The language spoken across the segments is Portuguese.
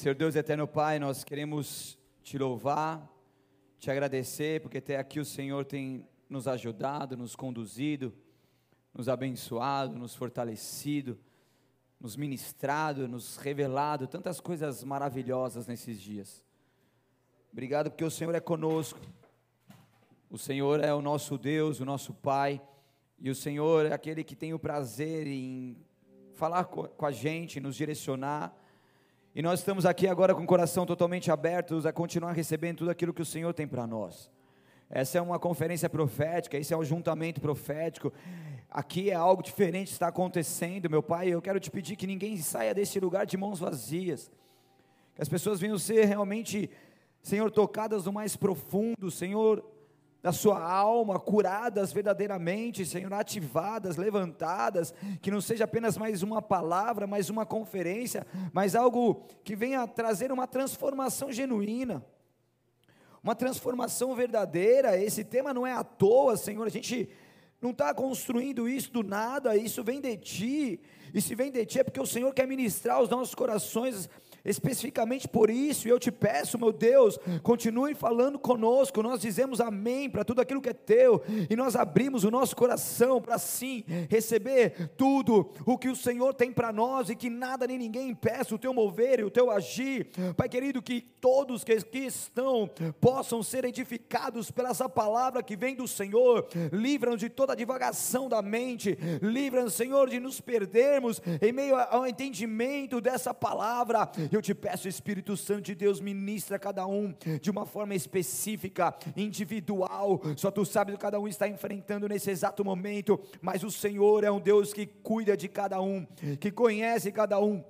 Senhor Deus eterno Pai, nós queremos te louvar, te agradecer, porque até aqui o Senhor tem nos ajudado, nos conduzido, nos abençoado, nos fortalecido, nos ministrado, nos revelado tantas coisas maravilhosas nesses dias. Obrigado porque o Senhor é conosco. O Senhor é o nosso Deus, o nosso Pai, e o Senhor é aquele que tem o prazer em falar com a gente, nos direcionar. E nós estamos aqui agora com o coração totalmente aberto a continuar recebendo tudo aquilo que o Senhor tem para nós. Essa é uma conferência profética, esse é um juntamento profético. Aqui é algo diferente está acontecendo, meu Pai. Eu quero te pedir que ninguém saia desse lugar de mãos vazias. Que as pessoas venham ser realmente, Senhor, tocadas no mais profundo, Senhor, da sua alma, curadas verdadeiramente, Senhor, ativadas, levantadas, que não seja apenas mais uma palavra, mais uma conferência, mas algo que venha trazer uma transformação genuína, uma transformação verdadeira. Esse tema não é à toa, Senhor, a gente não está construindo isso do nada, isso vem de Ti, e se vem de Ti é porque o Senhor quer ministrar os nossos corações especificamente por isso, eu te peço, meu Deus, continue falando conosco. Nós dizemos amém para tudo aquilo que é teu, e nós abrimos o nosso coração para sim receber tudo o que o Senhor tem para nós e que nada nem ninguém impeça o teu mover e o teu agir. Pai querido, que todos que aqui estão possam ser edificados pela essa palavra que vem do Senhor. Livra-nos de toda a divagação da mente, livra-nos, Senhor, de nos perdermos em meio ao entendimento dessa palavra eu te peço, Espírito Santo de Deus, ministra cada um de uma forma específica, individual. Só tu sabes o que cada um está enfrentando nesse exato momento, mas o Senhor é um Deus que cuida de cada um, que conhece cada um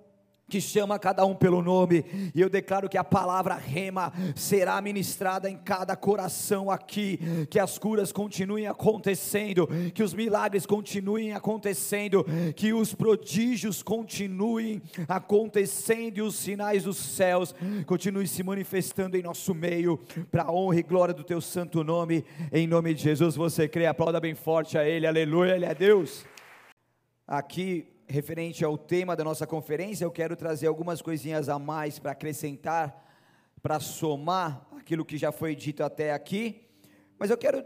que chama cada um pelo nome, e eu declaro que a palavra rema será ministrada em cada coração aqui, que as curas continuem acontecendo, que os milagres continuem acontecendo, que os prodígios continuem acontecendo e os sinais dos céus continuem se manifestando em nosso meio, para a honra e glória do teu santo nome, em nome de Jesus. Você crê, aplauda bem forte a Ele, aleluia, Ele é Deus. Aqui referente ao tema da nossa conferência, eu quero trazer algumas coisinhas a mais para acrescentar, para somar aquilo que já foi dito até aqui, mas eu quero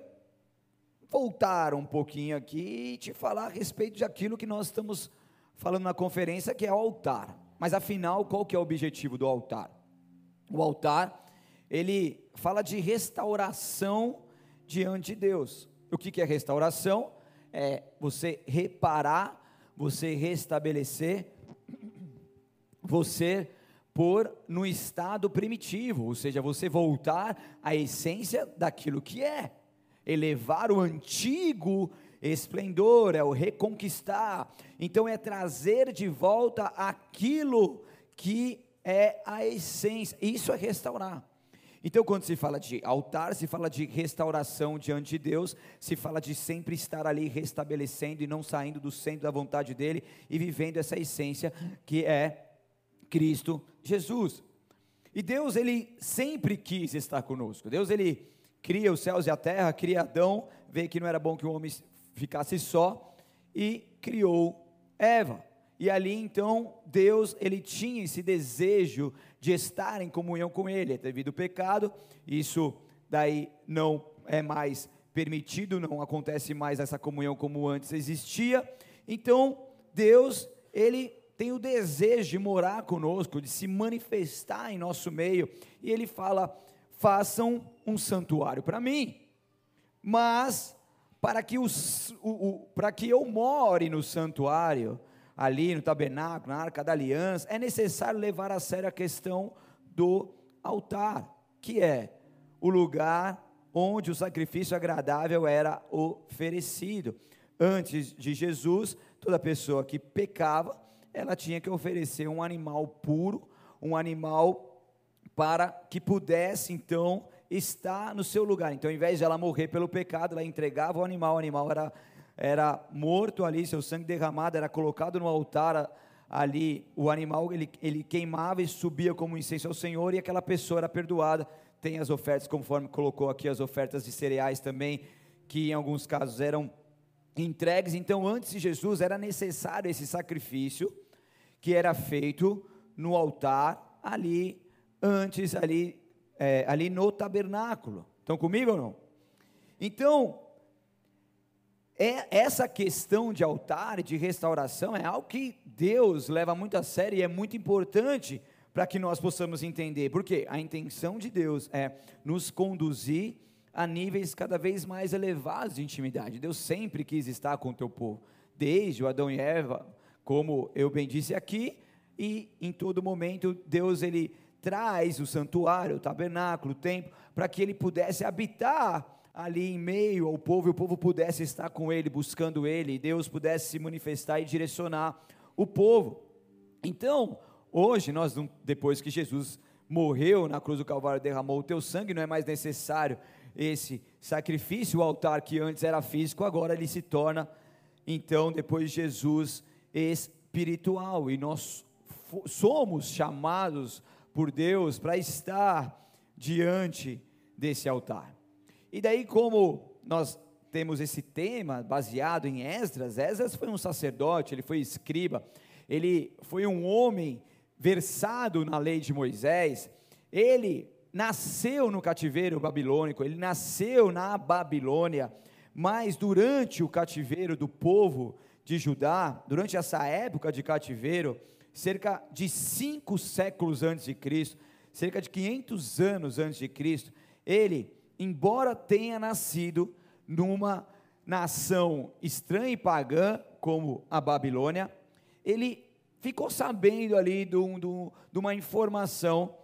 voltar um pouquinho aqui e te falar a respeito de aquilo que nós estamos falando na conferência, que é o altar. Mas afinal, qual que é o objetivo do altar? O altar, ele fala de restauração diante de Deus. O que, que é restauração? É você reparar você restabelecer, você pôr no estado primitivo, ou seja, você voltar à essência daquilo que é, elevar o antigo esplendor, é o reconquistar, então é trazer de volta aquilo que é a essência, isso é restaurar. Então, quando se fala de altar, se fala de restauração diante de Deus, se fala de sempre estar ali restabelecendo e não saindo do centro da vontade dele e vivendo essa essência que é Cristo Jesus. E Deus, ele sempre quis estar conosco. Deus, ele cria os céus e a terra, cria Adão, vê que não era bom que o homem ficasse só e criou Eva. E ali então Deus ele tinha esse desejo de estar em comunhão com Ele, devido ao pecado, isso daí não é mais permitido, não acontece mais essa comunhão como antes existia. Então Deus ele tem o desejo de morar conosco, de se manifestar em nosso meio, e Ele fala: façam um santuário para mim, mas para que, os, o, o, para que eu more no santuário ali no tabernáculo, na arca da aliança, é necessário levar a sério a questão do altar, que é o lugar onde o sacrifício agradável era oferecido. Antes de Jesus, toda pessoa que pecava, ela tinha que oferecer um animal puro, um animal para que pudesse então estar no seu lugar. Então, ao invés de ela morrer pelo pecado, ela entregava o animal, o animal era era morto ali, seu sangue derramado era colocado no altar ali, o animal ele, ele queimava e subia como incenso ao Senhor e aquela pessoa era perdoada. Tem as ofertas, conforme colocou aqui as ofertas de cereais também, que em alguns casos eram entregues. Então, antes de Jesus era necessário esse sacrifício que era feito no altar ali antes, ali, é, ali no tabernáculo. Estão comigo ou não? Então, é, essa questão de altar de restauração é algo que Deus leva muito a sério e é muito importante para que nós possamos entender. Porque a intenção de Deus é nos conduzir a níveis cada vez mais elevados de intimidade. Deus sempre quis estar com o teu povo, desde o Adão e Eva, como eu bem disse aqui, e em todo momento Deus ele traz o santuário, o tabernáculo, o templo, para que ele pudesse habitar ali em meio ao povo, e o povo pudesse estar com ele, buscando ele, e Deus pudesse se manifestar e direcionar o povo. Então, hoje nós depois que Jesus morreu na cruz do Calvário, derramou o teu sangue, não é mais necessário esse sacrifício, o altar que antes era físico, agora ele se torna, então, depois de Jesus, espiritual. E nós somos chamados por Deus para estar diante desse altar. E daí, como nós temos esse tema baseado em Esdras, Esdras foi um sacerdote, ele foi escriba, ele foi um homem versado na lei de Moisés, ele nasceu no cativeiro babilônico, ele nasceu na Babilônia, mas durante o cativeiro do povo de Judá, durante essa época de cativeiro, cerca de cinco séculos antes de Cristo, cerca de 500 anos antes de Cristo, ele, embora tenha nascido numa nação estranha e pagã, como a Babilônia, ele ficou sabendo ali de, um, de uma informação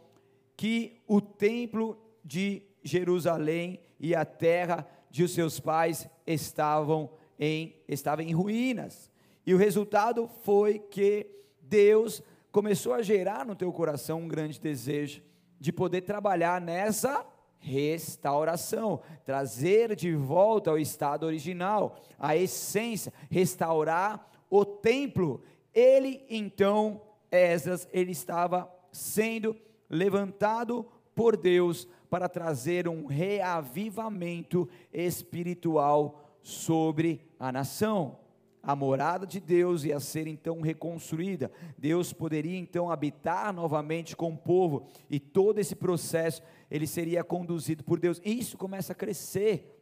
que o templo de Jerusalém e a terra de seus pais estavam em, estavam em ruínas. E o resultado foi que Deus começou a gerar no teu coração um grande desejo de poder trabalhar nessa restauração, trazer de volta ao estado original, a essência, restaurar o templo. Ele então, Esdras, ele estava sendo levantado por Deus para trazer um reavivamento espiritual sobre a nação. A morada de Deus ia ser então reconstruída. Deus poderia então habitar novamente com o povo e todo esse processo ele seria conduzido por Deus. E isso começa a crescer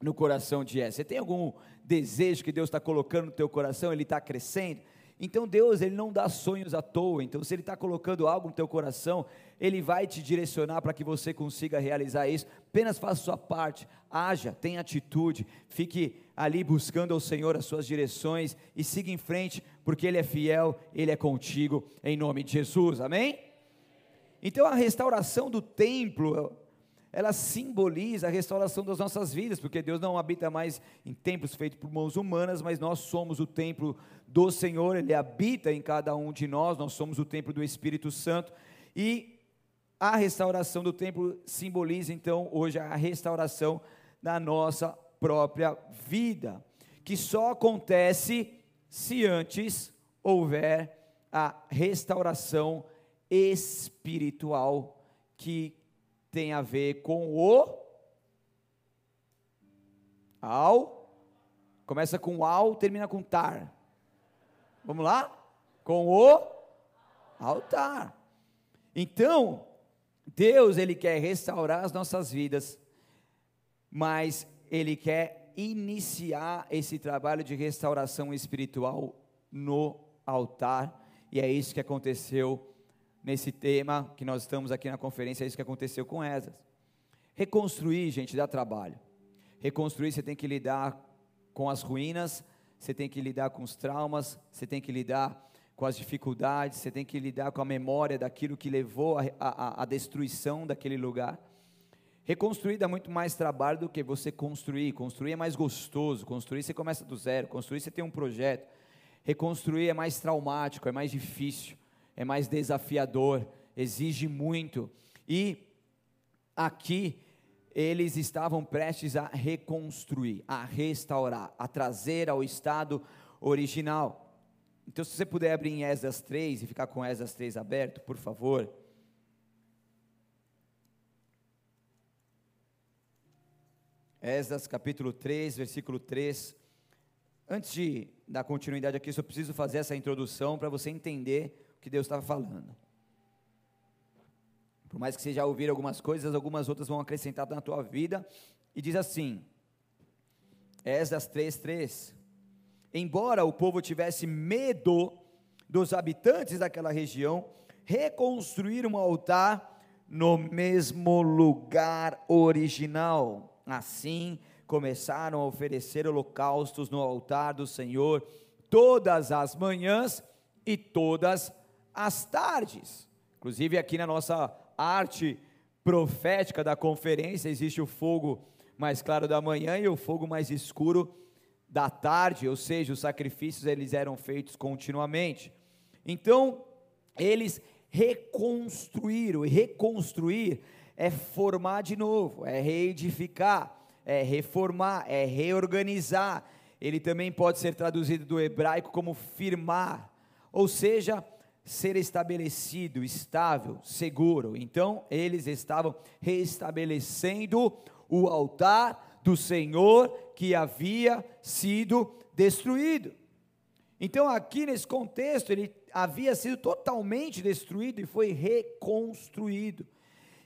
no coração de Jesse. Você tem algum desejo que Deus está colocando no teu coração? Ele está crescendo? Então Deus, Ele não dá sonhos à toa. Então, se Ele está colocando algo no teu coração, Ele vai te direcionar para que você consiga realizar isso. Apenas faça sua parte, haja, tenha atitude, fique ali buscando ao Senhor as suas direções e siga em frente, porque Ele é fiel, Ele é contigo, em nome de Jesus. Amém? Então, a restauração do templo, ela simboliza a restauração das nossas vidas, porque Deus não habita mais em templos feitos por mãos humanas, mas nós somos o templo do Senhor, Ele habita em cada um de nós, nós somos o templo do Espírito Santo, e a restauração do templo simboliza então hoje a restauração da nossa própria vida, que só acontece se antes houver a restauração espiritual que tem a ver com o ao começa com ao, termina com tar. Vamos lá? Com o altar. Então, Deus ele quer restaurar as nossas vidas, mas ele quer iniciar esse trabalho de restauração espiritual no altar, e é isso que aconteceu nesse tema que nós estamos aqui na conferência, é isso que aconteceu com Esdras. Reconstruir, gente, dá trabalho. Reconstruir, você tem que lidar com as ruínas, você tem que lidar com os traumas, você tem que lidar com as dificuldades, você tem que lidar com a memória daquilo que levou à destruição daquele lugar. Reconstruir dá muito mais trabalho do que você construir. Construir é mais gostoso, construir você começa do zero, construir você tem um projeto. Reconstruir é mais traumático, é mais difícil é mais desafiador, exige muito. E aqui eles estavam prestes a reconstruir, a restaurar, a trazer ao estado original. Então, se você puder abrir em Esdras 3 e ficar com Esdras 3 aberto, por favor. Esdras capítulo 3, versículo 3. Antes de dar continuidade aqui, só preciso fazer essa introdução para você entender que Deus estava falando. Por mais que você já ouvir algumas coisas, algumas outras vão acrescentar na tua vida. E diz assim: Esdras 3:3. Embora o povo tivesse medo dos habitantes daquela região, reconstruir um altar no mesmo lugar original. Assim, começaram a oferecer holocaustos no altar do Senhor todas as manhãs e todas as tardes. Inclusive, aqui na nossa arte profética da conferência, existe o fogo mais claro da manhã e o fogo mais escuro da tarde, ou seja, os sacrifícios eles eram feitos continuamente. Então, eles reconstruíram, e reconstruir é formar de novo, é reedificar, é reformar, é reorganizar. Ele também pode ser traduzido do hebraico como firmar, ou seja, ser estabelecido, estável, seguro. Então, eles estavam restabelecendo o altar do Senhor que havia sido destruído. Então, aqui nesse contexto, ele havia sido totalmente destruído e foi reconstruído.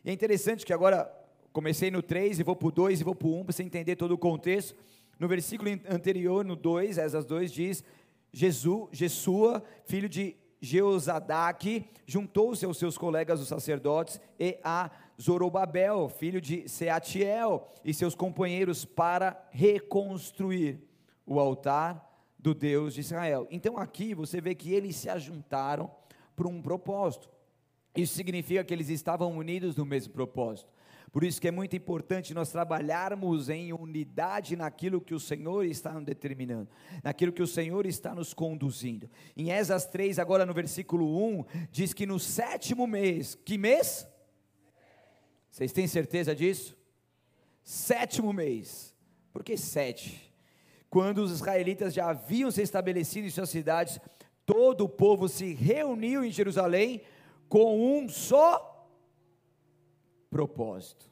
E é interessante que agora comecei no 3 e vou para o 2 e vou para o 1 para você entender todo o contexto. No versículo anterior, no 2, essas 2 diz: Jesus, Jesua, filho de Jeozadaque, juntou-se aos seus colegas os sacerdotes e a Zorobabel, filho de Seatiel, e seus companheiros para reconstruir o altar do Deus de Israel. Então aqui você vê que eles se ajuntaram para um propósito. Isso significa que eles estavam unidos no mesmo propósito. Por isso que é muito importante nós trabalharmos em unidade naquilo que o Senhor está nos determinando, naquilo que o Senhor está nos conduzindo. Em Esas 3, agora no versículo 1, diz que no sétimo mês, que mês? Vocês têm certeza disso? Sétimo mês. Por que sete? Quando os israelitas já haviam se estabelecido em suas cidades, todo o povo se reuniu em Jerusalém com um só propósito.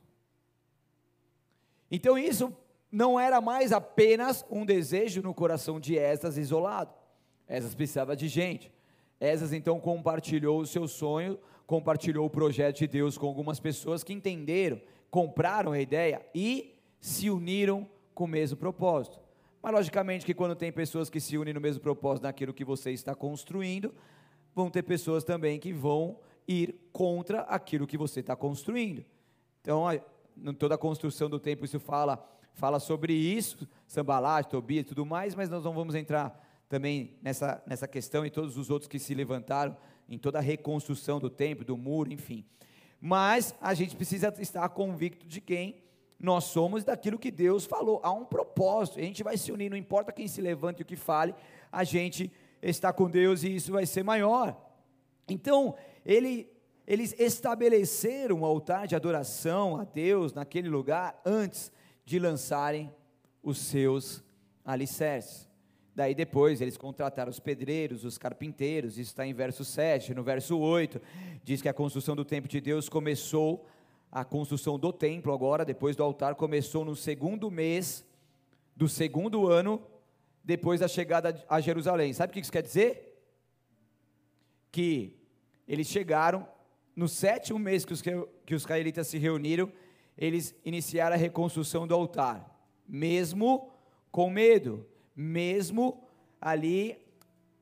Então isso não era mais apenas um desejo no coração de Esdras isolado. Esdras precisava de gente. Esdras então compartilhou o seu sonho, compartilhou o projeto de Deus com algumas pessoas que entenderam, compraram a ideia e se uniram com o mesmo propósito. Mas logicamente que quando tem pessoas que se unem no mesmo propósito naquilo que você está construindo, vão ter pessoas também que vão ir contra aquilo que você está construindo. Então, em toda a construção do templo, isso fala, fala sobre isso, Sambalate, Tobias e tudo mais, mas nós não vamos entrar também nessa, nessa questão e todos os outros que se levantaram em toda a reconstrução do templo, do muro, enfim. Mas a gente precisa estar convicto de quem nós somos daquilo que Deus falou. Há um propósito, a gente vai se unir, não importa quem se levante e o que fale, a gente está com Deus e isso vai ser maior. Então, ele, eles estabeleceram um altar de adoração a Deus naquele lugar antes de lançarem os seus alicerces. Daí depois eles contrataram os pedreiros, os carpinteiros, isso está em verso 7. No verso 8, diz que a construção do templo de Deus começou, a construção do templo agora, depois do altar, começou no segundo mês do segundo ano, depois da chegada a Jerusalém. Sabe o que isso quer dizer? Que eles chegaram, no sétimo mês que os, que os israelitas se reuniram, eles iniciaram a reconstrução do altar, mesmo com medo, mesmo ali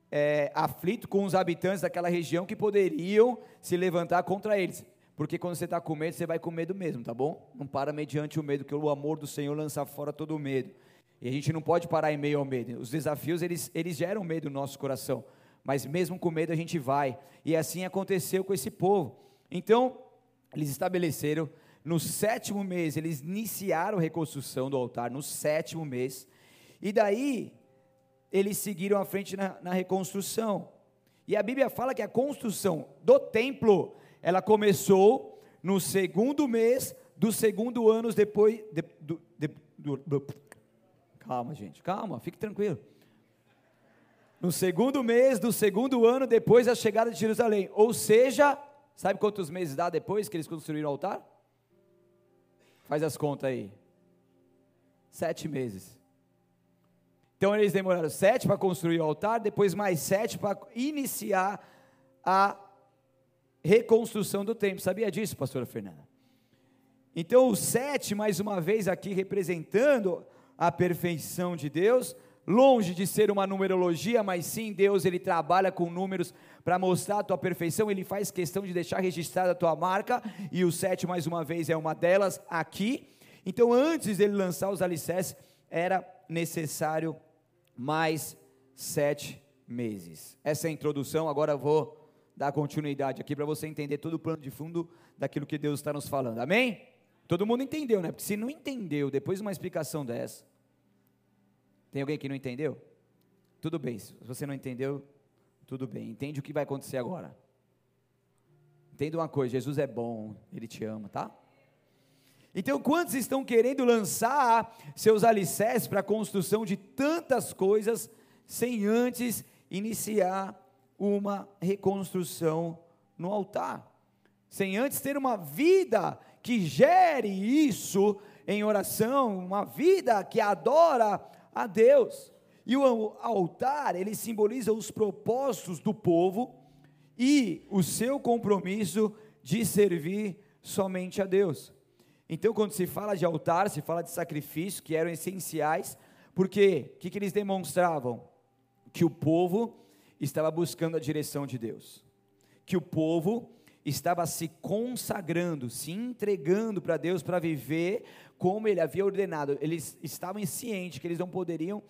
é, aflito com os habitantes daquela região que poderiam se levantar contra eles. Porque quando você está com medo, você vai com medo mesmo, tá bom? Não para mediante o medo, que o amor do Senhor lança fora todo o medo. E a gente não pode parar em meio ao medo. Os desafios, eles, eles geram medo no nosso coração mas mesmo com medo a gente vai. E assim aconteceu com esse povo. Então, eles estabeleceram no sétimo mês, eles iniciaram a reconstrução do altar, no sétimo mês, e daí eles seguiram à frente na, na reconstrução. E a Bíblia fala que a construção do templo, ela começou no segundo mês do segundo ano depois. De, do, de, do, do, calma, gente, calma, fique tranquilo no segundo mês do segundo ano depois da chegada de Jerusalém. Ou seja, sabe quantos meses dá depois que eles construíram o altar? Faz as contas aí. Sete meses. Então eles demoraram sete para construir o altar, depois mais sete para iniciar a reconstrução do templo. Sabia disso, pastora Fernanda? Então, o sete, mais uma vez aqui representando a perfeição de Deus, longe de ser uma numerologia, mas sim Deus, ele trabalha com números para mostrar a tua perfeição, ele faz questão de deixar registrada a tua marca, e o sete, mais uma vez, é uma delas aqui. Então, antes dele lançar os alicerces, era necessário mais sete meses. Essa é a introdução, agora eu vou dar continuidade aqui para você entender todo o plano de fundo daquilo que Deus está nos falando, amém? Todo mundo entendeu, né? Porque se não entendeu, depois de uma explicação dessa, tem alguém que não entendeu? Tudo bem, se você não entendeu, tudo bem, entende o que vai acontecer agora. Entenda uma coisa: Jesus é bom, Ele te ama, tá? Então, quantos estão querendo lançar seus alicerces para a construção de tantas coisas, sem antes iniciar uma reconstrução no altar? Sem antes ter uma vida que gere isso em oração, uma vida que adora a Deus. E o altar, ele simboliza os propósitos do povo e o seu compromisso de servir somente a Deus. Então, quando se fala de altar, se fala de sacrifício, que eram essenciais, porque o que, que eles demonstravam? Que o povo estava buscando a direção de Deus, que o povo estava se consagrando, se entregando para Deus para viver como Ele havia ordenado. Eles estavam cientes que eles não poderiam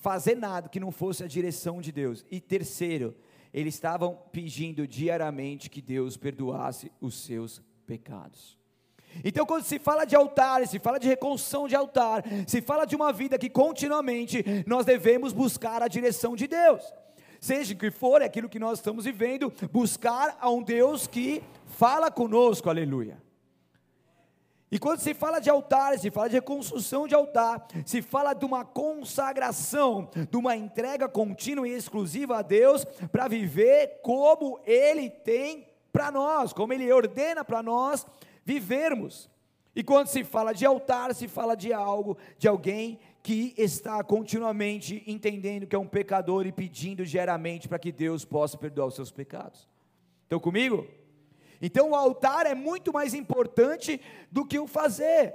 fazer nada que não fosse a direção de Deus. E terceiro, eles estavam pedindo diariamente que Deus perdoasse os seus pecados. Então, quando se fala de altar, se fala de reconstrução de altar, se fala de uma vida que continuamente nós devemos buscar a direção de Deus. Seja o que for, é aquilo que nós estamos vivendo, buscar a um Deus que fala conosco, aleluia. E quando se fala de altar, se fala de reconstrução de altar, se fala de uma consagração, de uma entrega contínua e exclusiva a Deus, para viver como Ele tem para nós, como Ele ordena para nós vivermos. E quando se fala de altar, se fala de algo, de alguém que está continuamente entendendo que é um pecador e pedindo diariamente para que Deus possa perdoar os seus pecados. Estão comigo? Então o altar é muito mais importante do que o fazer.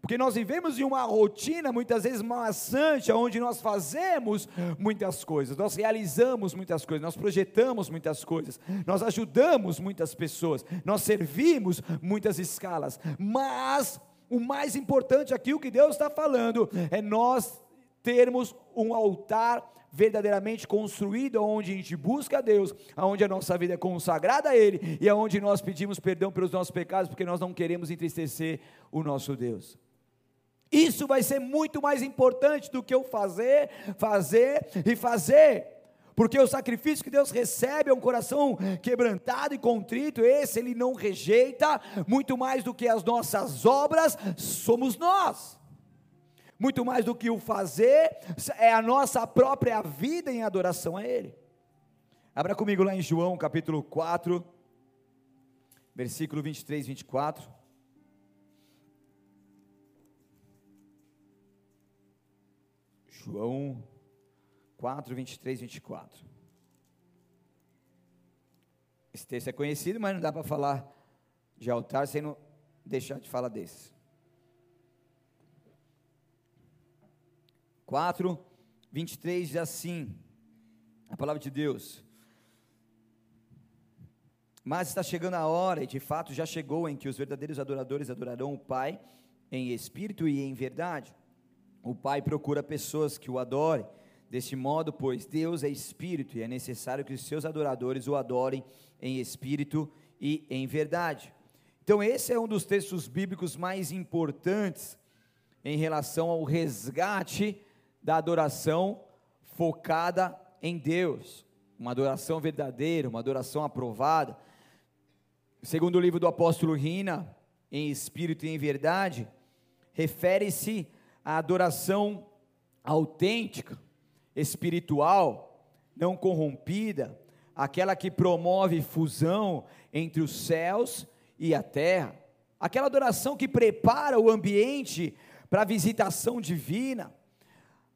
Porque nós vivemos em uma rotina muitas vezes maçante, onde nós fazemos muitas coisas, nós realizamos muitas coisas, nós projetamos muitas coisas, nós ajudamos muitas pessoas, nós servimos muitas escalas, mas o mais importante aqui, o que Deus está falando, é nós termos um altar verdadeiramente construído, onde a gente busca a Deus, onde a nossa vida é consagrada a Ele e onde nós pedimos perdão pelos nossos pecados, porque nós não queremos entristecer o nosso Deus. Isso vai ser muito mais importante do que eu fazer, fazer e fazer. Porque o sacrifício que Deus recebe é um coração quebrantado e contrito, esse Ele não rejeita, muito mais do que as nossas obras, somos nós. Muito mais do que o fazer, é a nossa própria vida em adoração a Ele. Abra comigo lá em João capítulo 4, versículo 23 e 24. João 4, 23, 24. Esse texto é conhecido, mas não dá para falar de altar sem não deixar de falar desse. 4, 23 diz assim, a palavra de Deus. Mas está chegando a hora, e de fato já chegou, em que os verdadeiros adoradores adorarão o Pai em espírito e em verdade o Pai procura pessoas que o adorem. Deste modo, pois Deus é espírito e é necessário que os seus adoradores o adorem em espírito e em verdade. Então, esse é um dos textos bíblicos mais importantes em relação ao resgate da adoração focada em Deus, uma adoração verdadeira, uma adoração aprovada. Segundo o livro do apóstolo Rina, em espírito e em verdade, refere-se a adoração autêntica, espiritual, não corrompida, aquela que promove fusão entre os céus e a terra, aquela adoração que prepara o ambiente para a visitação divina,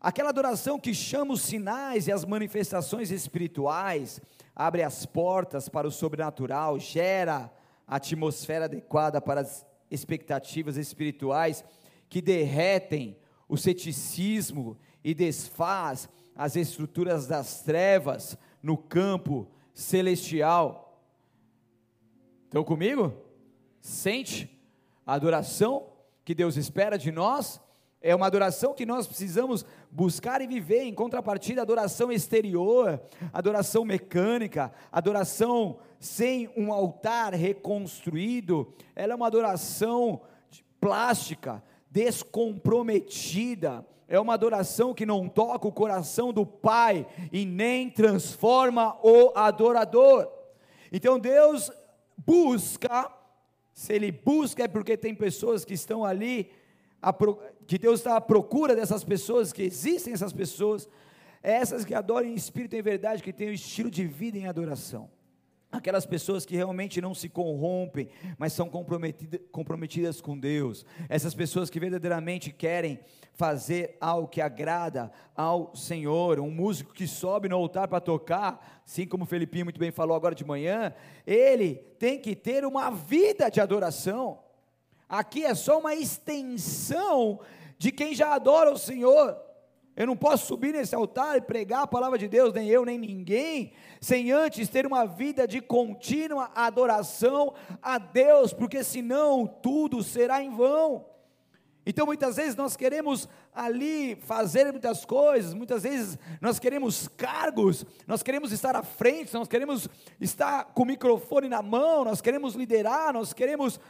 aquela adoração que chama os sinais e as manifestações espirituais, abre as portas para o sobrenatural, gera a atmosfera adequada para as expectativas espirituais que derretem o ceticismo e desfaz as estruturas das trevas no campo celestial. Estão comigo? Sente a adoração que Deus espera de nós é uma adoração que nós precisamos buscar e viver, em contrapartida, adoração exterior, adoração mecânica, adoração sem um altar reconstruído, ela é uma adoração plástica, descomprometida, é uma adoração que não toca o coração do Pai e nem transforma o adorador. Então Deus busca, se Ele busca é porque tem pessoas que estão ali que Deus está à procura dessas pessoas, que existem essas pessoas, é essas que adoram em espírito e em verdade, que têm o estilo de vida em adoração. Aquelas pessoas que realmente não se corrompem, mas são comprometidas, comprometidas com Deus. Essas pessoas que verdadeiramente querem fazer algo que agrada ao Senhor. Um músico que sobe no altar para tocar, assim como o Felipinho muito bem falou agora de manhã, ele tem que ter uma vida de adoração. Aqui é só uma extensão de quem já adora o Senhor. Eu não posso subir nesse altar e pregar a palavra de Deus, nem eu, nem ninguém, sem antes ter uma vida de contínua adoração a Deus, porque senão tudo será em vão. Então muitas vezes nós queremos ali fazer muitas coisas, muitas vezes nós queremos cargos, nós queremos estar à frente, nós queremos estar com o microfone na mão, nós queremos liderar, nós queremos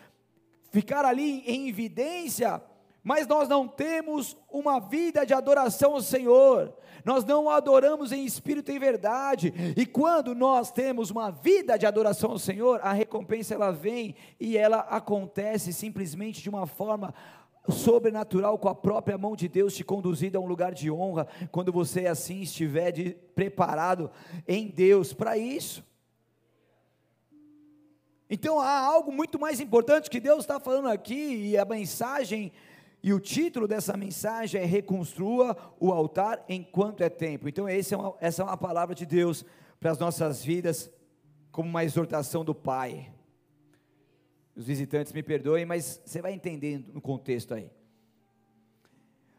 ficar ali em evidência, mas nós não temos uma vida de adoração ao Senhor, nós não adoramos em espírito e em verdade, e quando nós temos uma vida de adoração ao Senhor, a recompensa ela vem e ela acontece simplesmente de uma forma sobrenatural com a própria mão de Deus te conduzindo a um lugar de honra, quando você assim estiver de, preparado em Deus para isso. Então há algo muito mais importante que Deus está falando aqui, e a mensagem, e o título dessa mensagem é Reconstrua o altar enquanto é tempo. Então, é uma, essa é uma palavra de Deus para as nossas vidas, como uma exortação do Pai. Os visitantes me perdoem, mas você vai entendendo no contexto aí.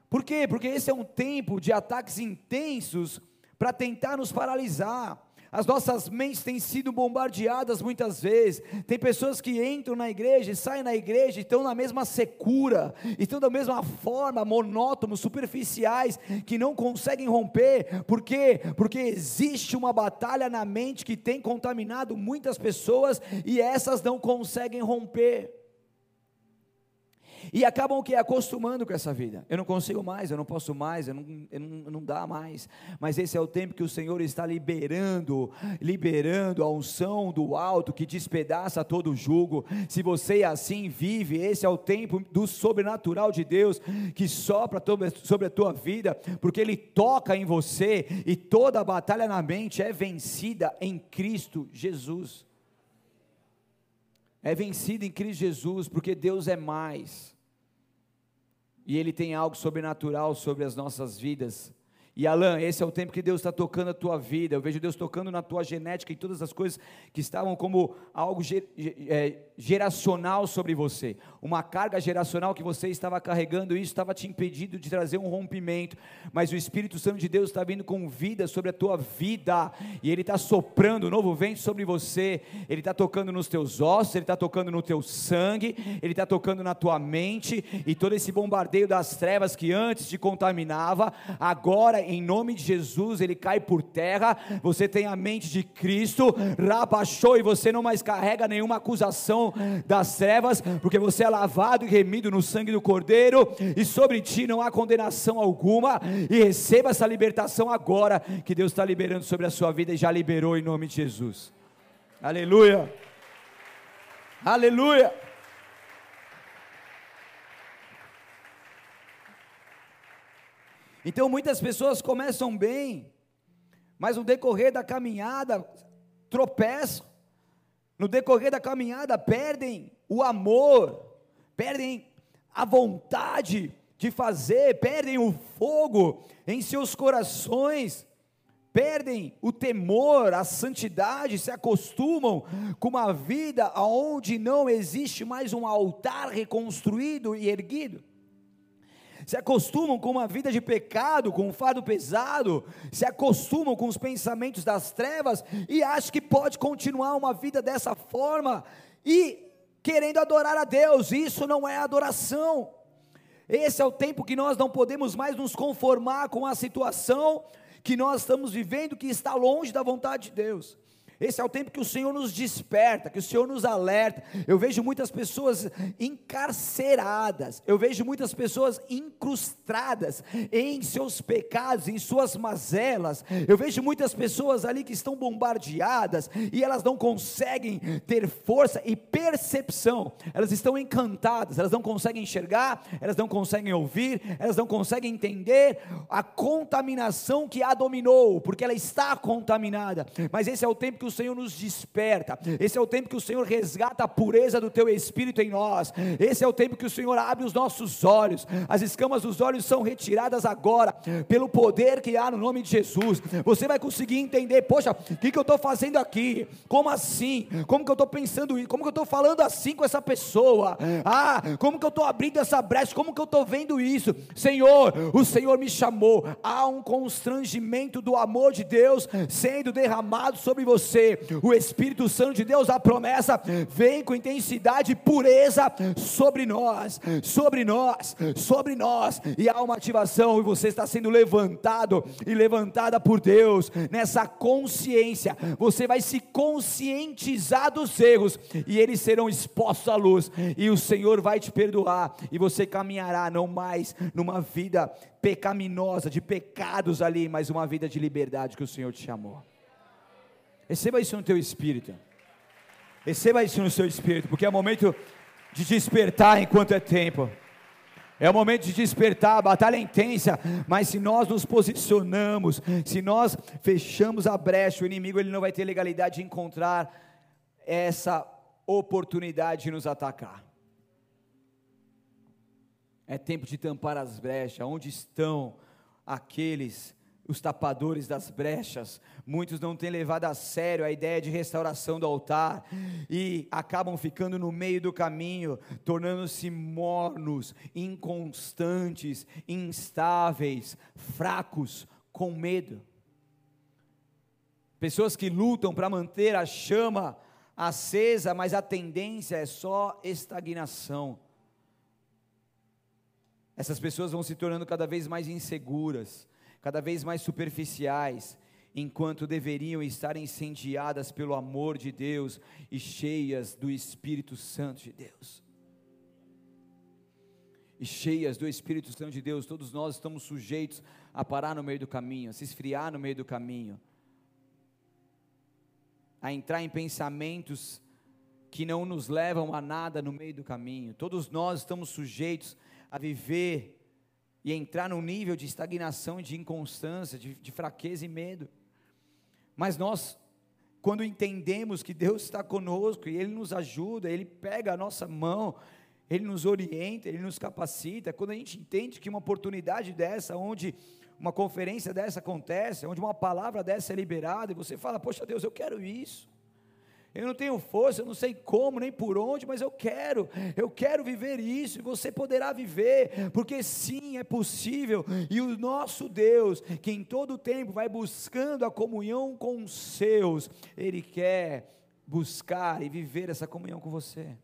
Por quê? Porque esse é um tempo de ataques intensos para tentar nos paralisar as nossas mentes têm sido bombardeadas muitas vezes. Tem pessoas que entram na igreja e saem na igreja e estão na mesma secura, estão da mesma forma, monótonos, superficiais, que não conseguem romper. Por quê? Porque existe uma batalha na mente que tem contaminado muitas pessoas e essas não conseguem romper e acabam o que? Acostumando com essa vida. Eu não consigo mais, eu não posso mais, eu não, eu não, não dá mais. Mas esse é o tempo que o Senhor está liberando, liberando a unção do alto que despedaça todo o jugo. Se você assim vive, esse é o tempo do sobrenatural de Deus que sopra sobre a tua vida, porque Ele toca em você e toda a batalha na mente é vencida em Cristo Jesus é vencida em Cristo Jesus, porque Deus é mais. E Ele tem algo sobrenatural sobre as nossas vidas. E Alan, esse é o tempo que Deus está tocando a tua vida. Eu vejo Deus tocando na tua genética e todas as coisas que estavam como algo é, geracional sobre você. Uma carga geracional que você estava carregando, isso estava te impedindo de trazer um rompimento. Mas o Espírito Santo de Deus está vindo com vida sobre a tua vida. E Ele está soprando um novo vento sobre você. Ele está tocando nos teus ossos, Ele está tocando no teu sangue, Ele está tocando na tua mente. E todo esse bombardeio das trevas que antes te contaminava, agora em nome de Jesus, ele cai por terra. Você tem a mente de Cristo, rabachou e você não mais carrega nenhuma acusação das trevas, porque você é lavado e remido no sangue do Cordeiro, e sobre ti não há condenação alguma. E receba essa libertação agora, que Deus está liberando sobre a sua vida e já liberou em nome de Jesus. Aleluia! Aleluia! Então muitas pessoas começam bem, mas no decorrer da caminhada tropeçam, no decorrer da caminhada perdem o amor, perdem a vontade de fazer, perdem o fogo em seus corações, perdem o temor, a santidade, se acostumam com uma vida onde não existe mais um altar reconstruído e erguido. Se acostumam com uma vida de pecado, com um fardo pesado, se acostumam com os pensamentos das trevas e acham que pode continuar uma vida dessa forma e querendo adorar a Deus. Isso não é adoração. Esse é o tempo que nós não podemos mais nos conformar com a situação que nós estamos vivendo que está longe da vontade de Deus. Esse é o tempo que o Senhor nos desperta, que o Senhor nos alerta. Eu vejo muitas pessoas encarceradas, eu vejo muitas pessoas incrustadas em seus pecados, em suas mazelas. Eu vejo muitas pessoas ali que estão bombardeadas e elas não conseguem ter força e percepção. Elas estão encantadas, elas não conseguem enxergar, elas não conseguem ouvir, elas não conseguem entender a contaminação que a dominou, porque ela está contaminada. Mas esse é o tempo que o Senhor nos desperta, esse é o tempo que o Senhor resgata a pureza do teu espírito em nós, esse é o tempo que o Senhor abre os nossos olhos, as escamas dos olhos são retiradas agora, pelo poder que há no nome de Jesus. Você vai conseguir entender, poxa, o que, que eu estou fazendo aqui? Como assim? Como que eu estou pensando isso? Como que eu estou falando assim com essa pessoa? Ah, como que eu estou abrindo essa brecha? Como que eu estou vendo isso? Senhor, o Senhor me chamou, há um constrangimento do amor de Deus sendo derramado sobre você o Espírito Santo de Deus, a promessa vem com intensidade e pureza sobre nós, sobre nós, sobre nós, e há uma ativação, e você está sendo levantado e levantada por Deus nessa consciência. Você vai se conscientizar dos erros e eles serão expostos à luz, e o Senhor vai te perdoar, e você caminhará não mais numa vida pecaminosa, de pecados ali, mas uma vida de liberdade que o Senhor te chamou. Receba isso no teu espírito. Receba isso no seu espírito, porque é momento de despertar enquanto é tempo. É o momento de despertar, a batalha é intensa, mas se nós nos posicionamos, se nós fechamos a brecha, o inimigo ele não vai ter legalidade de encontrar essa oportunidade de nos atacar. É tempo de tampar as brechas. Onde estão aqueles os tapadores das brechas, muitos não têm levado a sério a ideia de restauração do altar e acabam ficando no meio do caminho, tornando-se mornos, inconstantes, instáveis, fracos, com medo. Pessoas que lutam para manter a chama acesa, mas a tendência é só estagnação. Essas pessoas vão se tornando cada vez mais inseguras cada vez mais superficiais, enquanto deveriam estar incendiadas pelo amor de Deus e cheias do Espírito Santo de Deus. E cheias do Espírito Santo de Deus, todos nós estamos sujeitos a parar no meio do caminho, a se esfriar no meio do caminho, a entrar em pensamentos que não nos levam a nada no meio do caminho. Todos nós estamos sujeitos a viver e entrar num nível de estagnação, de inconstância, de, de fraqueza e medo. Mas nós, quando entendemos que Deus está conosco e Ele nos ajuda, Ele pega a nossa mão, Ele nos orienta, Ele nos capacita, quando a gente entende que uma oportunidade dessa, onde uma conferência dessa acontece, onde uma palavra dessa é liberada, e você fala, poxa Deus, eu quero isso. Eu não tenho força, eu não sei como, nem por onde, mas eu quero, eu quero viver isso, e você poderá viver, porque sim, é possível, e o nosso Deus, que em todo tempo vai buscando a comunhão com os seus, Ele quer buscar e viver essa comunhão com você.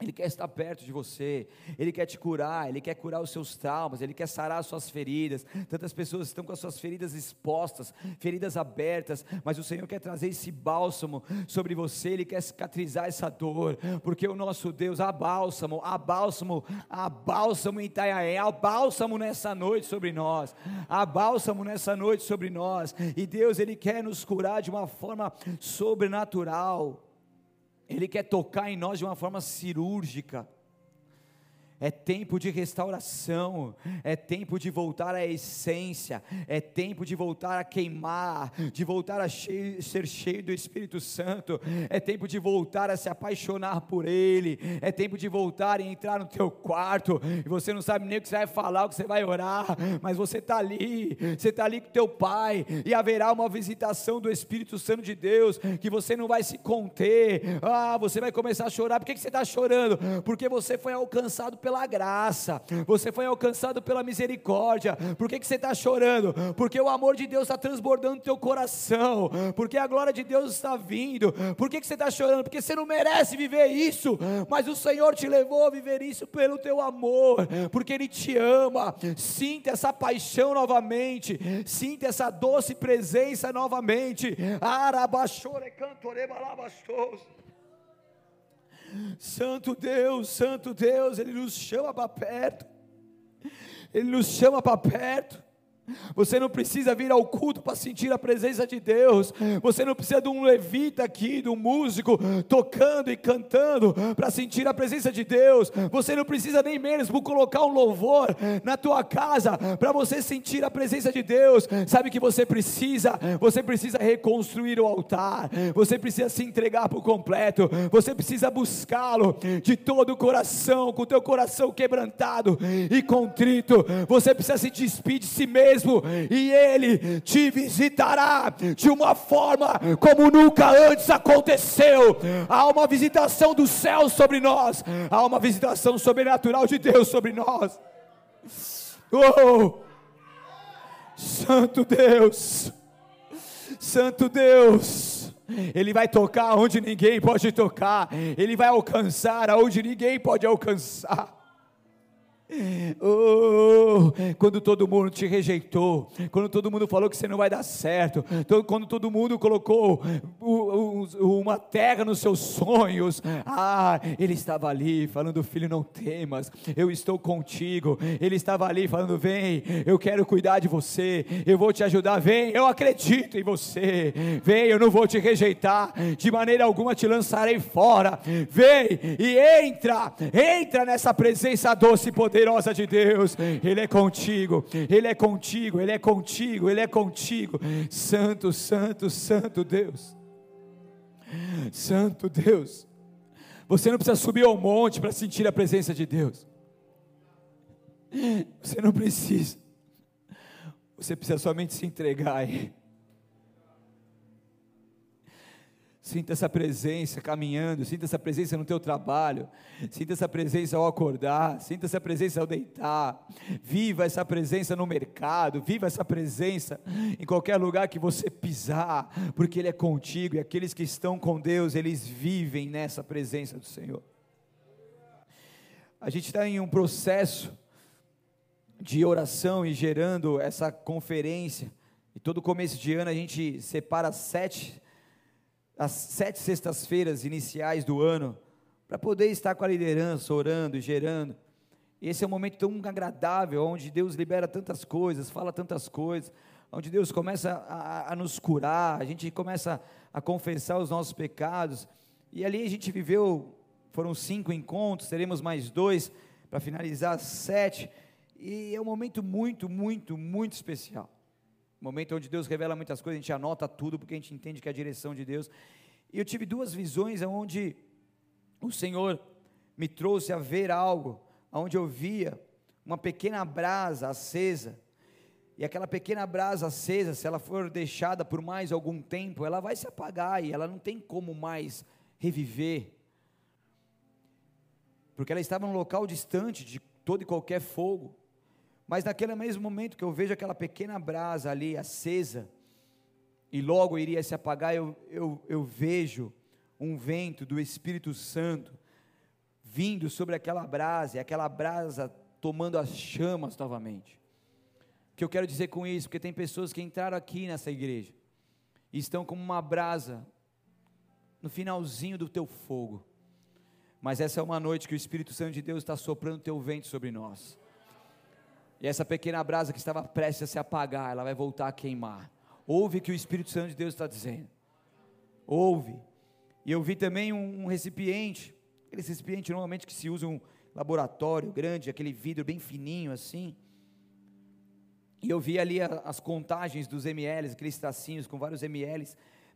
Ele quer estar perto de você, Ele quer te curar, Ele quer curar os seus traumas, Ele quer sarar as suas feridas. Tantas pessoas estão com as suas feridas expostas, feridas abertas, mas o Senhor quer trazer esse bálsamo sobre você, Ele quer cicatrizar essa dor, porque o nosso Deus, há bálsamo, há bálsamo, há bálsamo em Itaiaé, há bálsamo nessa noite sobre nós, há bálsamo nessa noite sobre nós, e Deus, Ele quer nos curar de uma forma sobrenatural. Ele quer tocar em nós de uma forma cirúrgica. É tempo de restauração, é tempo de voltar à essência, é tempo de voltar a queimar, de voltar a cheio, ser cheio do Espírito Santo, é tempo de voltar a se apaixonar por Ele, é tempo de voltar e entrar no teu quarto, e você não sabe nem o que você vai falar, o que você vai orar, mas você está ali, você está ali com teu Pai, e haverá uma visitação do Espírito Santo de Deus, que você não vai se conter, ah, você vai começar a chorar, por que, que você está chorando? Porque você foi alcançado pelo pela graça, você foi alcançado pela misericórdia. Por que, que você está chorando? Porque o amor de Deus está transbordando teu coração, porque a glória de Deus está vindo. Por que, que você está chorando? Porque você não merece viver isso, mas o Senhor te levou a viver isso pelo teu amor, porque Ele te ama. Sinta essa paixão novamente, sinta essa doce presença novamente. Arabaxore cantore balabastos. Santo Deus, Santo Deus, Ele nos chama para perto, Ele nos chama para perto. Você não precisa vir ao culto para sentir a presença de Deus. Você não precisa de um levita aqui, de um músico tocando e cantando para sentir a presença de Deus. Você não precisa nem mesmo colocar um louvor na tua casa para você sentir a presença de Deus. Sabe que você precisa? Você precisa reconstruir o altar. Você precisa se entregar por completo. Você precisa buscá-lo de todo o coração, com o teu coração quebrantado e contrito. Você precisa se despedir de si mesmo mesmo, e Ele te visitará de uma forma como nunca antes aconteceu. Há uma visitação do céu sobre nós, há uma visitação sobrenatural de Deus sobre nós. Oh, Santo Deus, Santo Deus. Ele vai tocar onde ninguém pode tocar, Ele vai alcançar aonde ninguém pode alcançar. Oh, quando todo mundo te rejeitou, quando todo mundo falou que você não vai dar certo, quando todo mundo colocou uma terra nos seus sonhos, ah, ele estava ali falando: Filho, não temas, eu estou contigo. Ele estava ali falando: Vem, eu quero cuidar de você, eu vou te ajudar. Vem, eu acredito em você. Vem, eu não vou te rejeitar, de maneira alguma te lançarei fora. Vem e entra, entra nessa presença doce e poderosa poderosa de Deus. Ele é contigo, Ele é contigo, Ele é contigo, Ele é contigo. Santo, Santo, Santo Deus. Santo Deus. Você não precisa subir ao monte para sentir a presença de Deus. Você não precisa. Você precisa somente se entregar a Ele. Sinta essa presença caminhando, sinta essa presença no teu trabalho, sinta essa presença ao acordar, sinta essa presença ao deitar. Viva essa presença no mercado, viva essa presença em qualquer lugar que você pisar, porque Ele é contigo e aqueles que estão com Deus, eles vivem nessa presença do Senhor. A gente está em um processo de oração e gerando essa conferência, e todo começo de ano a gente separa sete as sete sextas-feiras iniciais do ano, para poder estar com a liderança, orando e gerando. E esse é um momento tão agradável, onde Deus libera tantas coisas, fala tantas coisas, onde Deus começa a, a nos curar, a gente começa a confessar os nossos pecados. E ali a gente viveu, foram cinco encontros, teremos mais dois para finalizar sete. E é um momento muito, muito, muito especial momento onde Deus revela muitas coisas, a gente anota tudo porque a gente entende que é a direção de Deus. E eu tive duas visões onde o Senhor me trouxe a ver algo, onde eu via uma pequena brasa acesa. E aquela pequena brasa acesa, se ela for deixada por mais algum tempo, ela vai se apagar e ela não tem como mais reviver. Porque ela estava num local distante de todo e qualquer fogo. Mas naquele mesmo momento que eu vejo aquela pequena brasa ali acesa, e logo iria se apagar, eu, eu, eu vejo um vento do Espírito Santo vindo sobre aquela brasa, e aquela brasa tomando as chamas novamente. O que eu quero dizer com isso? Porque tem pessoas que entraram aqui nessa igreja e estão como uma brasa no finalzinho do teu fogo. Mas essa é uma noite que o Espírito Santo de Deus está soprando teu vento sobre nós. E essa pequena brasa que estava prestes a se apagar, ela vai voltar a queimar. Ouve o que o Espírito Santo de Deus está dizendo. Ouve. E eu vi também um, um recipiente, aquele recipiente normalmente que se usam laboratório grande, aquele vidro bem fininho assim. E eu vi ali as contagens dos ml, aqueles tracinhos com vários ml,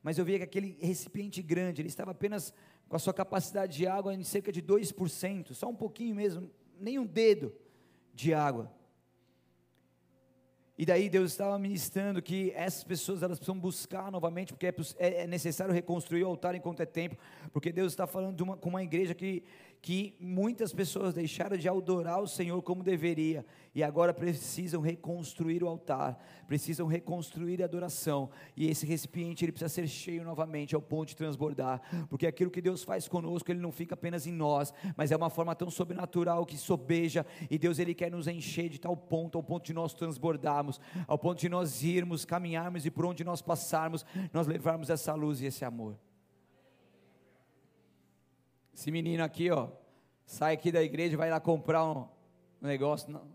mas eu via que aquele recipiente grande, ele estava apenas com a sua capacidade de água em cerca de 2%, só um pouquinho mesmo, nem um dedo de água. E daí Deus estava ministrando que essas pessoas elas precisam buscar novamente, porque é, é, é necessário reconstruir o altar enquanto é tempo, porque Deus está falando uma, com uma igreja que que muitas pessoas deixaram de adorar o Senhor como deveria e agora precisam reconstruir o altar, precisam reconstruir a adoração e esse recipiente ele precisa ser cheio novamente ao ponto de transbordar, porque aquilo que Deus faz conosco ele não fica apenas em nós, mas é uma forma tão sobrenatural que sobeja e Deus ele quer nos encher de tal ponto ao ponto de nós transbordarmos, ao ponto de nós irmos, caminharmos e por onde nós passarmos, nós levarmos essa luz e esse amor. Esse menino aqui, ó, sai aqui da igreja, vai lá comprar um negócio no,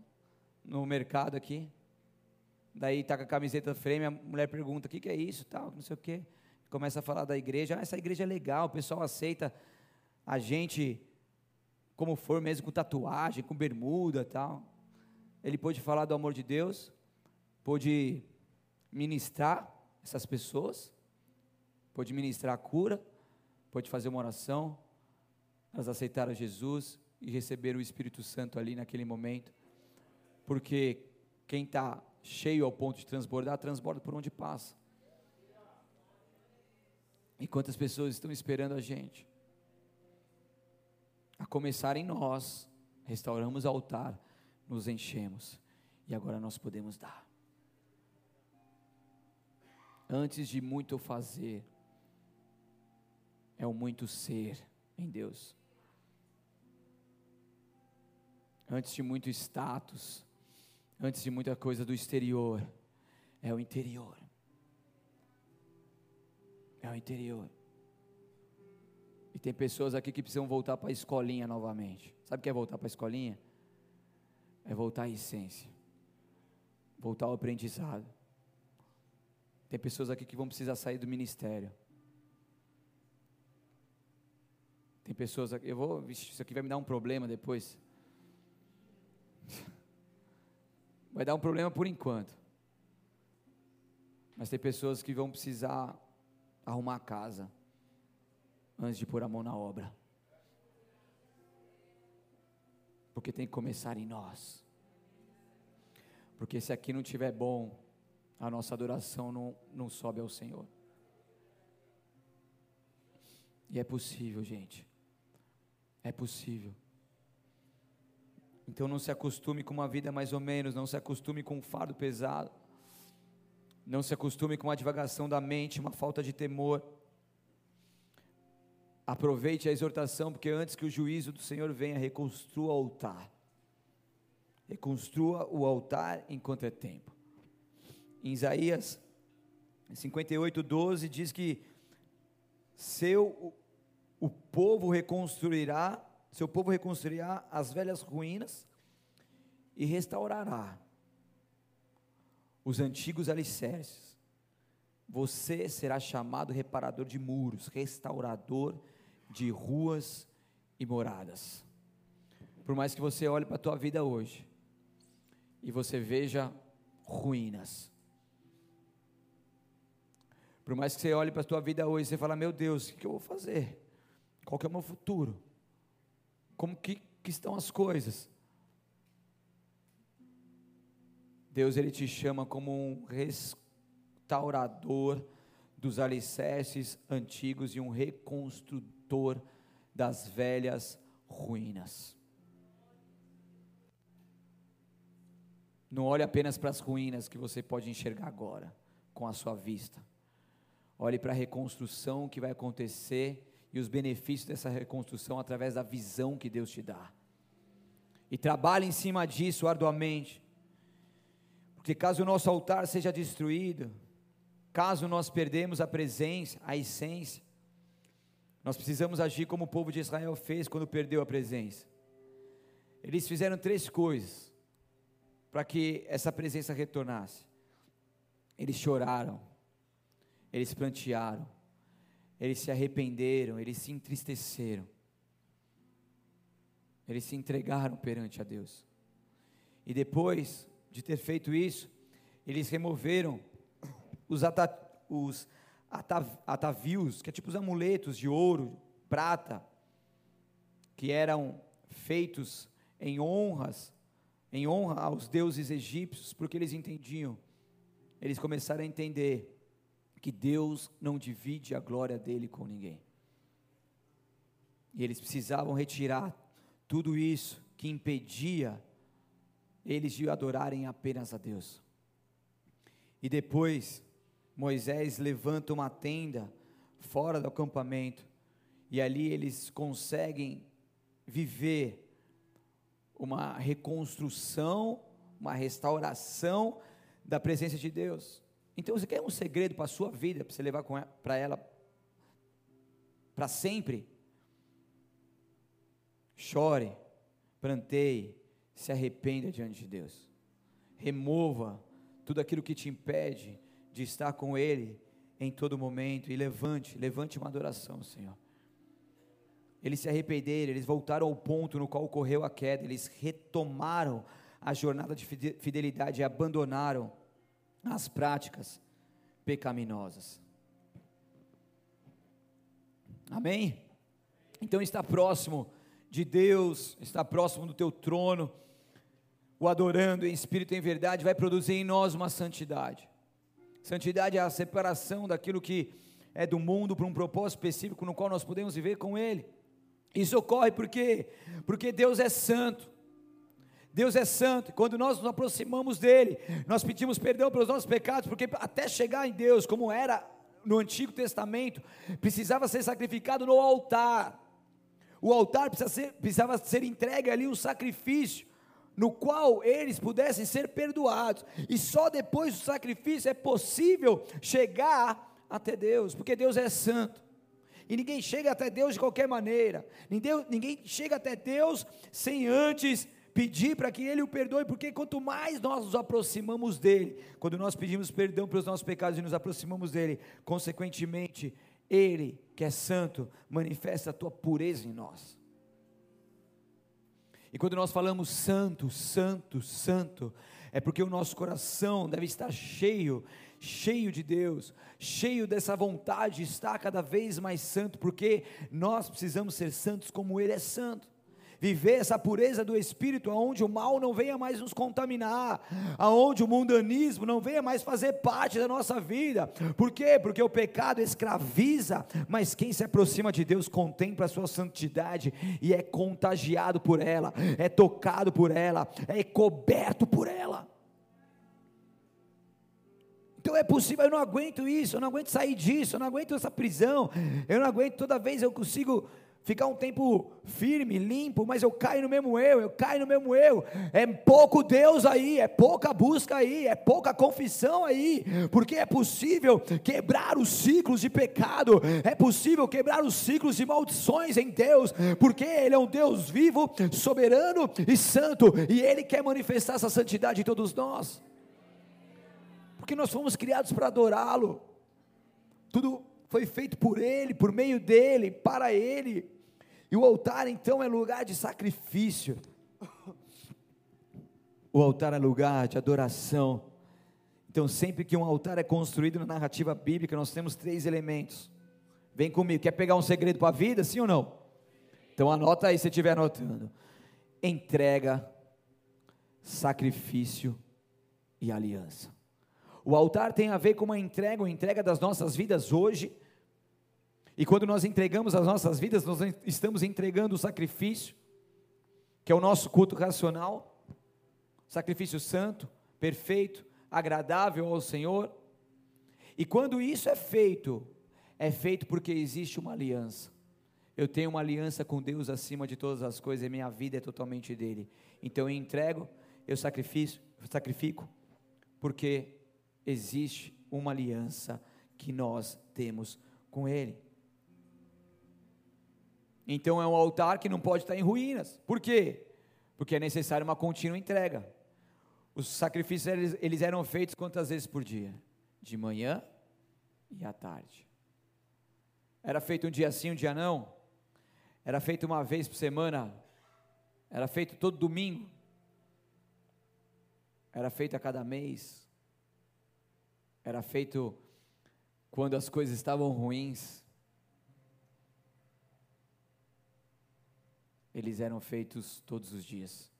no mercado aqui. Daí tá com a camiseta frame, a mulher pergunta: "O que, que é isso?", tal, não sei o quê. Começa a falar da igreja. Ah, essa igreja é legal, o pessoal aceita a gente como for mesmo com tatuagem, com bermuda, tal. Ele pôde falar do amor de Deus, pôde ministrar essas pessoas, pôde ministrar a cura, pôde fazer uma oração, elas aceitaram Jesus e receberam o Espírito Santo ali naquele momento, porque quem está cheio ao ponto de transbordar, transborda por onde passa. E quantas pessoas estão esperando a gente? A começar em nós, restauramos o altar, nos enchemos, e agora nós podemos dar. Antes de muito fazer, é o muito ser em Deus. antes de muito status, antes de muita coisa do exterior, é o interior. É o interior. E tem pessoas aqui que precisam voltar para a escolinha novamente. Sabe o que é voltar para a escolinha? É voltar à essência. Voltar ao aprendizado. Tem pessoas aqui que vão precisar sair do ministério. Tem pessoas aqui, eu vou, isso aqui vai me dar um problema depois. Vai dar um problema por enquanto. Mas tem pessoas que vão precisar arrumar a casa antes de pôr a mão na obra. Porque tem que começar em nós. Porque se aqui não estiver bom, a nossa adoração não, não sobe ao Senhor. E é possível, gente. É possível. Então não se acostume com uma vida mais ou menos, não se acostume com um fardo pesado. Não se acostume com uma divagação da mente, uma falta de temor. Aproveite a exortação, porque antes que o juízo do Senhor venha, reconstrua o altar. Reconstrua o altar enquanto é tempo. Em Isaías 58, 12 diz que seu o povo reconstruirá seu povo reconstruirá as velhas ruínas e restaurará os antigos alicerces. Você será chamado reparador de muros, restaurador de ruas e moradas. Por mais que você olhe para a tua vida hoje e você veja ruínas. Por mais que você olhe para a tua vida hoje e você fala, meu Deus, o que eu vou fazer? Qual que é o meu futuro? como que, que estão as coisas. Deus ele te chama como um restaurador dos alicerces antigos e um reconstrutor das velhas ruínas. Não olhe apenas para as ruínas que você pode enxergar agora com a sua vista. Olhe para a reconstrução que vai acontecer e os benefícios dessa reconstrução através da visão que Deus te dá. E trabalhe em cima disso arduamente. Porque caso o nosso altar seja destruído, caso nós perdemos a presença, a essência, nós precisamos agir como o povo de Israel fez quando perdeu a presença. Eles fizeram três coisas para que essa presença retornasse. Eles choraram, eles plantearam, eles se arrependeram, eles se entristeceram. Eles se entregaram perante a Deus. E depois de ter feito isso, eles removeram os, ata, os atavios, que é tipo os amuletos de ouro, prata, que eram feitos em honras, em honra aos deuses egípcios, porque eles entendiam, eles começaram a entender que Deus não divide a glória dele com ninguém. E eles precisavam retirar tudo isso que impedia eles de adorarem apenas a Deus. E depois, Moisés levanta uma tenda fora do acampamento, e ali eles conseguem viver uma reconstrução, uma restauração da presença de Deus. Então, você quer um segredo para a sua vida, para você levar para ela para sempre? Chore, planteie, se arrependa diante de Deus. Remova tudo aquilo que te impede de estar com Ele em todo momento e levante, levante uma adoração, Senhor. Eles se arrependeram, eles voltaram ao ponto no qual ocorreu a queda, eles retomaram a jornada de fidelidade e abandonaram as práticas pecaminosas. Amém? Então está próximo de Deus, está próximo do teu trono, o adorando em espírito e em verdade, vai produzir em nós uma santidade. Santidade é a separação daquilo que é do mundo para um propósito específico no qual nós podemos viver com Ele. Isso ocorre porque porque Deus é santo. Deus é santo. Quando nós nos aproximamos dele, nós pedimos perdão pelos nossos pecados, porque até chegar em Deus, como era no Antigo Testamento, precisava ser sacrificado no altar. O altar precisava ser, precisava ser entregue ali um sacrifício, no qual eles pudessem ser perdoados. E só depois do sacrifício é possível chegar até Deus, porque Deus é santo. E ninguém chega até Deus de qualquer maneira. Ninguém, ninguém chega até Deus sem antes pedir para que Ele o perdoe, porque quanto mais nós nos aproximamos dEle, quando nós pedimos perdão pelos nossos pecados e nos aproximamos dEle, consequentemente, Ele, que é santo, manifesta a tua pureza em nós. E quando nós falamos santo, santo, santo, é porque o nosso coração deve estar cheio cheio de Deus, cheio dessa vontade, está cada vez mais santo, porque nós precisamos ser santos como Ele é santo viver essa pureza do espírito, aonde o mal não venha mais nos contaminar, aonde o mundanismo não venha mais fazer parte da nossa vida. Por quê? Porque o pecado escraviza, mas quem se aproxima de Deus contempla a sua santidade e é contagiado por ela, é tocado por ela, é coberto por ela. Então é possível, eu não aguento isso, eu não aguento sair disso, eu não aguento essa prisão, eu não aguento toda vez eu consigo ficar um tempo firme, limpo, mas eu caio no mesmo eu, eu caio no mesmo eu. É pouco Deus aí, é pouca busca aí, é pouca confissão aí, porque é possível quebrar os ciclos de pecado, é possível quebrar os ciclos de maldições em Deus, porque Ele é um Deus vivo, soberano e santo, e Ele quer manifestar essa santidade em todos nós porque nós fomos criados para adorá-lo. Tudo foi feito por Ele, por meio dEle, para Ele. E o altar então é lugar de sacrifício. O altar é lugar de adoração. Então, sempre que um altar é construído na narrativa bíblica, nós temos três elementos. Vem comigo, quer pegar um segredo para a vida, sim ou não? Então anota aí se estiver anotando. Entrega, sacrifício e aliança. O altar tem a ver com uma entrega, uma entrega das nossas vidas hoje. E quando nós entregamos as nossas vidas, nós estamos entregando o sacrifício, que é o nosso culto racional, sacrifício santo, perfeito, agradável ao Senhor. E quando isso é feito, é feito porque existe uma aliança. Eu tenho uma aliança com Deus acima de todas as coisas e minha vida é totalmente dele. Então eu entrego, eu sacrifico, sacrifico, porque existe uma aliança que nós temos com Ele. Então é um altar que não pode estar em ruínas. Por quê? Porque é necessário uma contínua entrega. Os sacrifícios eles, eles eram feitos quantas vezes por dia? De manhã e à tarde. Era feito um dia sim, um dia não? Era feito uma vez por semana Era feito todo domingo. Era feito a cada mês. Era feito quando as coisas estavam ruins. Eles eram feitos todos os dias.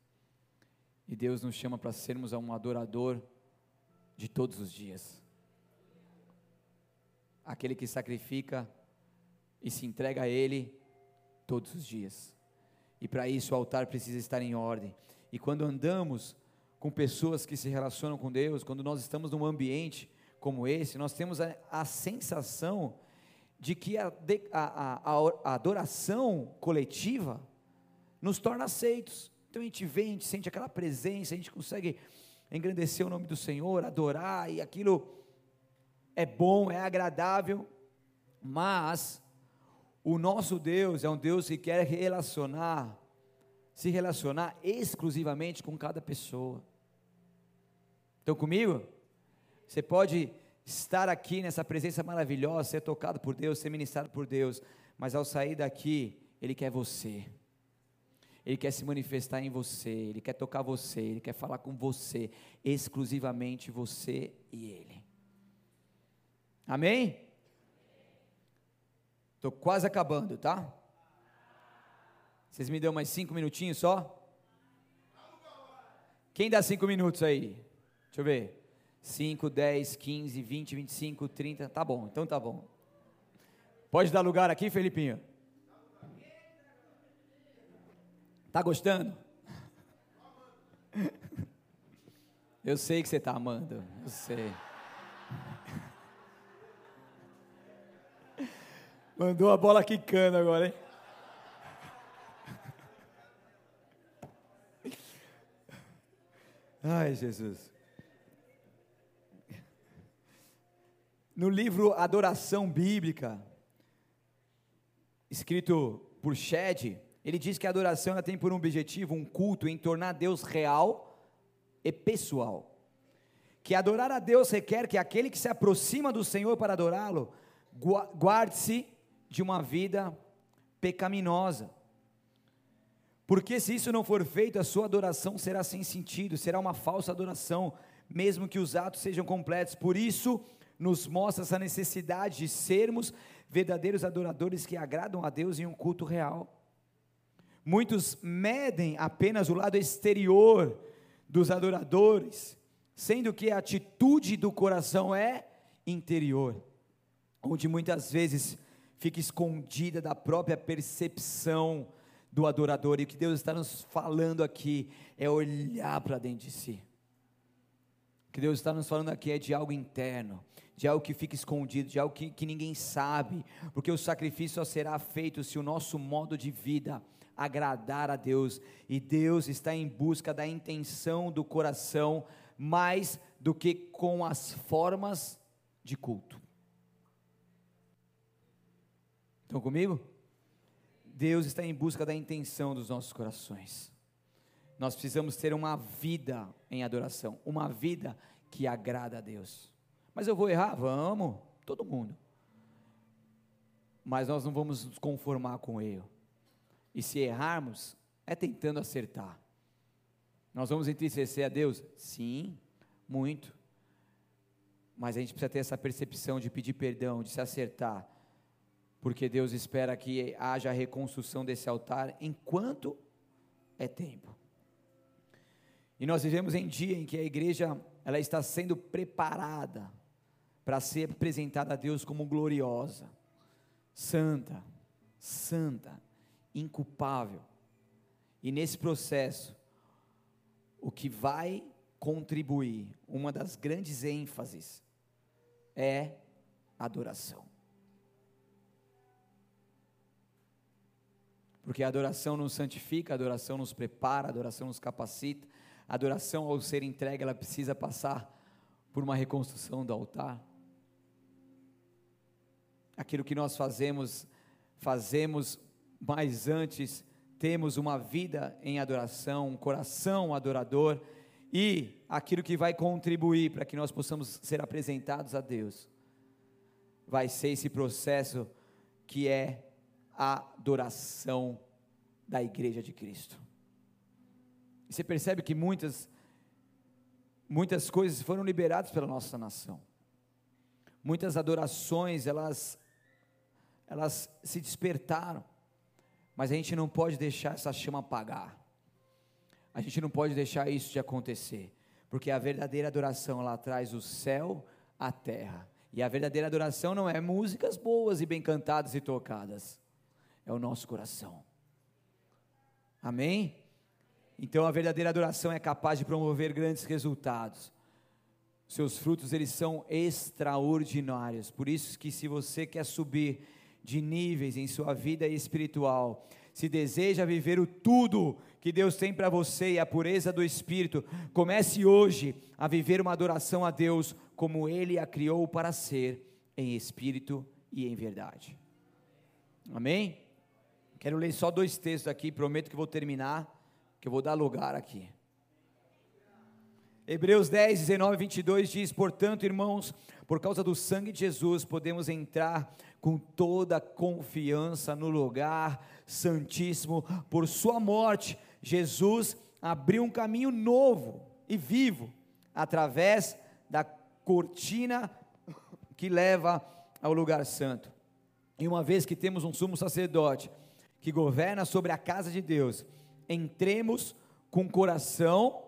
E Deus nos chama para sermos um adorador de todos os dias. Aquele que sacrifica e se entrega a Ele todos os dias. E para isso o altar precisa estar em ordem. E quando andamos com pessoas que se relacionam com Deus, quando nós estamos num ambiente como esse, nós temos a, a sensação de que a, a, a, adoração coletiva nos torna aceitos. Então a gente vem, a gente sente aquela presença, a gente consegue engrandecer o nome do Senhor, adorar, e aquilo é bom, é agradável, mas o nosso Deus é um Deus que quer relacionar, se relacionar exclusivamente com cada pessoa. Estão comigo? Você pode estar aqui nessa presença maravilhosa, ser tocado por Deus, ser ministrado por Deus, mas ao sair daqui, Ele quer você. Ele quer se manifestar em você, Ele quer tocar você, Ele quer falar com você, exclusivamente você e Ele. Amém? Estou quase acabando, tá? Vocês me dão mais cinco minutinhos só? Quem dá cinco minutos aí? Deixa eu ver. 5, 10, 15, 20, 25, 30. Tá bom, então tá bom. Pode dar lugar aqui, Felipinho? Tá gostando? Eu sei que você está amando. Eu sei. Mandou a bola quicando agora, hein? Ai, Jesus. No livro Adoração Bíblica, escrito por Shed, ele diz que a adoração ela tem por objetivo um culto em tornar Deus real e pessoal. Que adorar a Deus requer que aquele que se aproxima do Senhor para adorá-lo guarde-se de uma vida pecaminosa. Porque se isso não for feito, a sua adoração será sem sentido, será uma falsa adoração, mesmo que os atos sejam completos. Por isso, nos mostra essa necessidade de sermos verdadeiros adoradores que agradam a Deus em um culto real. Muitos medem apenas o lado exterior dos adoradores, sendo que a atitude do coração é interior, onde muitas vezes fica escondida da própria percepção do adorador. E o que Deus está nos falando aqui é olhar para dentro de si. O que Deus está nos falando aqui é de algo interno, de algo que fica escondido, de algo que, que ninguém sabe, porque o sacrifício só será feito se o nosso modo de vida agradar a Deus, e Deus está em busca da intenção do coração mais do que com as formas de culto. Estão comigo? Deus está em busca da intenção dos nossos corações. Nós precisamos ter uma vida em adoração, uma vida que agrada a Deus. Mas eu vou errar? Vamos, todo mundo. Mas nós não vamos nos conformar com o erro. E se errarmos, é tentando acertar. Nós vamos entristecer a Deus? Sim, muito. Mas a gente precisa ter essa percepção de pedir perdão, de se acertar porque Deus espera que haja a reconstrução desse altar enquanto é tempo. E nós vivemos em dia em que a igreja ela está sendo preparada para ser apresentada a Deus como gloriosa, santa, santa, inculpável. E nesse processo, o que vai contribuir, uma das grandes ênfases, é adoração. Porque a adoração nos santifica, a adoração nos prepara, a adoração nos capacita. A adoração, ao ser entregue, ela precisa passar por uma reconstrução do altar. Aquilo que nós fazemos, fazemos, mas antes temos uma vida em adoração, um coração adorador e aquilo que vai contribuir para que nós possamos ser apresentados a Deus, vai ser esse processo que é adoração da igreja de Cristo. E você percebe que muitas, muitas coisas foram liberadas pela nossa nação. Muitas adorações, elas, elas se despertaram. Mas a gente não pode deixar essa chama apagar. A gente não pode deixar isso de acontecer. Porque a verdadeira adoração, ela traz o céu à terra. E a verdadeira adoração não é músicas boas e bem cantadas e tocadas. É o nosso coração. Amém? Então a verdadeira adoração é capaz de promover grandes resultados. Seus frutos eles são extraordinários. Por isso que se você quer subir de níveis em sua vida espiritual, se deseja viver o tudo que Deus tem para você e a pureza do espírito, comece hoje a viver uma adoração a Deus como ele a criou para ser em espírito e em verdade. Amém? Quero ler só dois textos aqui, prometo que vou terminar que eu vou dar lugar aqui. Hebreus 10, 19 22 diz: Portanto, irmãos, por causa do sangue de Jesus, podemos entrar com toda confiança no lugar santíssimo, por Sua morte. Jesus abriu um caminho novo e vivo, através da cortina que leva ao lugar santo. E uma vez que temos um sumo sacerdote que governa sobre a casa de Deus, entremos com coração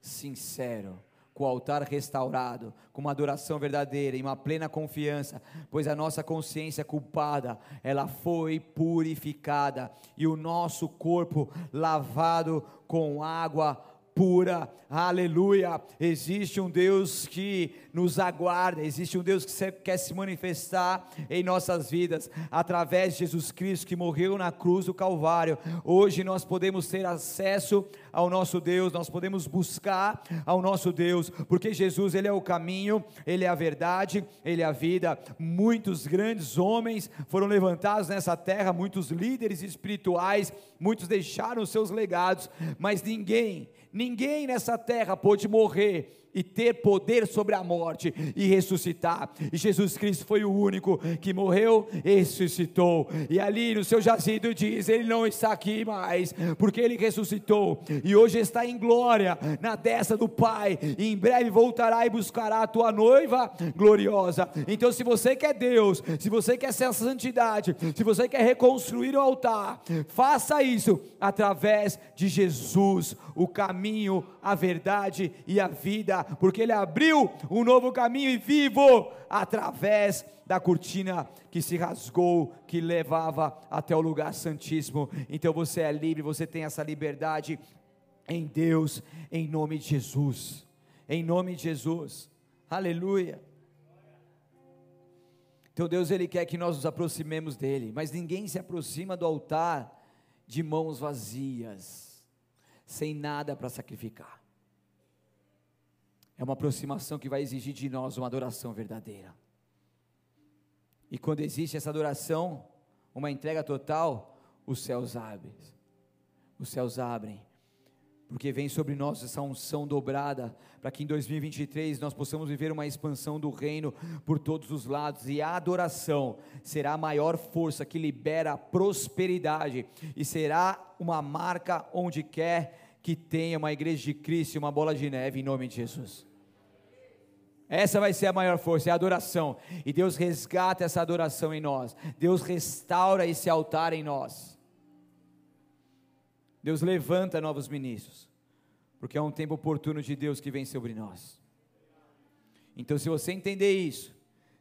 sincero, com o altar restaurado, com uma adoração verdadeira e uma plena confiança, pois a nossa consciência culpada, ela foi purificada e o nosso corpo lavado com água pura, aleluia. Existe um Deus que nos aguarda, existe um Deus que quer se manifestar em nossas vidas através de Jesus Cristo que morreu na cruz do Calvário. Hoje nós podemos ter acesso ao nosso Deus, nós podemos buscar ao nosso Deus, porque Jesus, Ele é o caminho, Ele é a verdade, Ele é a vida. Muitos grandes homens foram levantados nessa terra, muitos líderes espirituais, muitos deixaram seus legados, mas ninguém, ninguém nessa terra pôde morrer e ter poder sobre a morte e ressuscitar. E Jesus Cristo foi o único que morreu e ressuscitou. E ali no seu jazido diz: Ele não está aqui mais, porque ele ressuscitou e hoje está em glória na destra do Pai. E em breve voltará e buscará a tua noiva gloriosa. Então, se você quer Deus, se você quer ser a santidade, se você quer reconstruir o altar, faça isso através de Jesus, o caminho, a verdade e a vida porque Ele abriu um novo caminho e vivo através da cortina que se rasgou, que levava até o lugar santíssimo. Então você é livre, você tem essa liberdade em Deus, em nome de Jesus. Em nome de Jesus. Aleluia. Então Deus ele quer que nós nos aproximemos dele, mas ninguém se aproxima do altar de mãos vazias, sem nada para sacrificar. É uma aproximação que vai exigir de nós uma adoração verdadeira. E quando existe essa adoração, uma entrega total, os céus abrem. Os céus abrem. Porque vem sobre nós essa unção dobrada, para que em 2023 nós possamos viver uma expansão do reino por todos os lados, e a adoração será a maior força que libera a prosperidade, e será uma marca onde quer que tenha uma igreja de Cristo e uma bola de neve, em nome de Jesus. Essa vai ser a maior força, é a adoração. E Deus resgata essa adoração em nós. Deus restaura esse altar em nós. Deus levanta novos ministros. Porque é um tempo oportuno de Deus que vem sobre nós. Então, se você entender isso,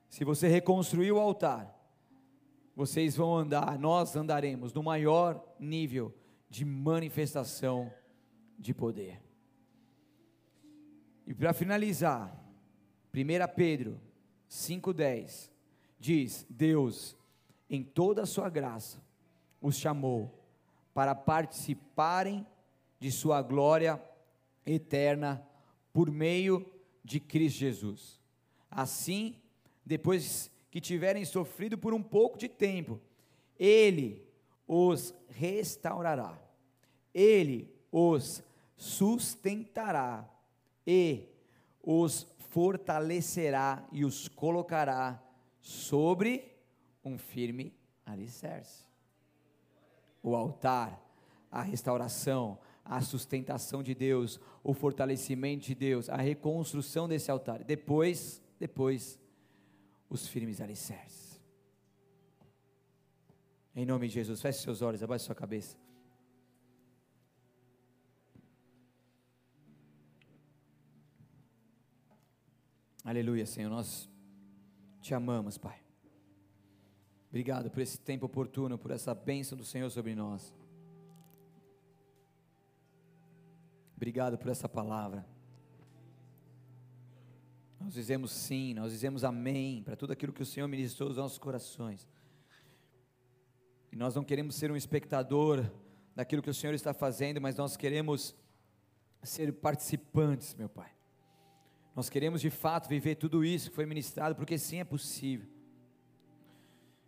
se você reconstruir o altar, vocês vão andar, nós andaremos no maior nível de manifestação de poder. E para finalizar, 1 Pedro 5,10 diz: Deus, em toda a sua graça, os chamou para participarem de sua glória eterna por meio de Cristo Jesus. Assim, depois que tiverem sofrido por um pouco de tempo, Ele os restaurará, Ele os sustentará e os fortalecerá e os colocará sobre um firme alicerce. O altar, a restauração, a sustentação de Deus, o fortalecimento de Deus, a reconstrução desse altar. Depois, depois, os firmes alicerces. Em nome de Jesus, feche seus olhos, abaixe sua cabeça. Aleluia, Senhor, nós te amamos, Pai. Obrigado por esse tempo oportuno, por essa bênção do Senhor sobre nós. Obrigado por essa palavra. Nós dizemos sim, nós dizemos amém para tudo aquilo que o Senhor ministrou aos nossos corações. E nós não queremos ser um espectador daquilo que o Senhor está fazendo, mas nós queremos ser participantes, meu Pai. Nós queremos de fato viver tudo isso que foi ministrado, porque sim é possível.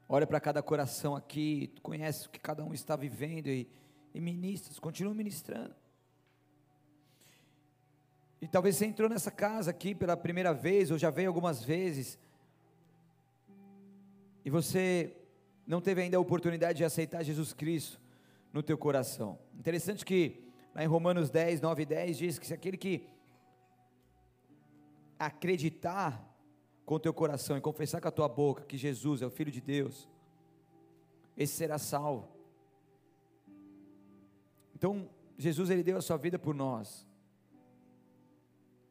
Olha para cada coração aqui, tu conhece o que cada um está vivendo e, e ministras, continua ministrando. E talvez você entrou nessa casa aqui pela primeira vez, ou já veio algumas vezes, e você não teve ainda a oportunidade de aceitar Jesus Cristo no teu coração. Interessante que lá em Romanos 10, 9 e 10 diz que se aquele que acreditar com teu coração e confessar com a tua boca que Jesus é o Filho de Deus, esse será salvo. Então, Jesus ele deu a sua vida por nós.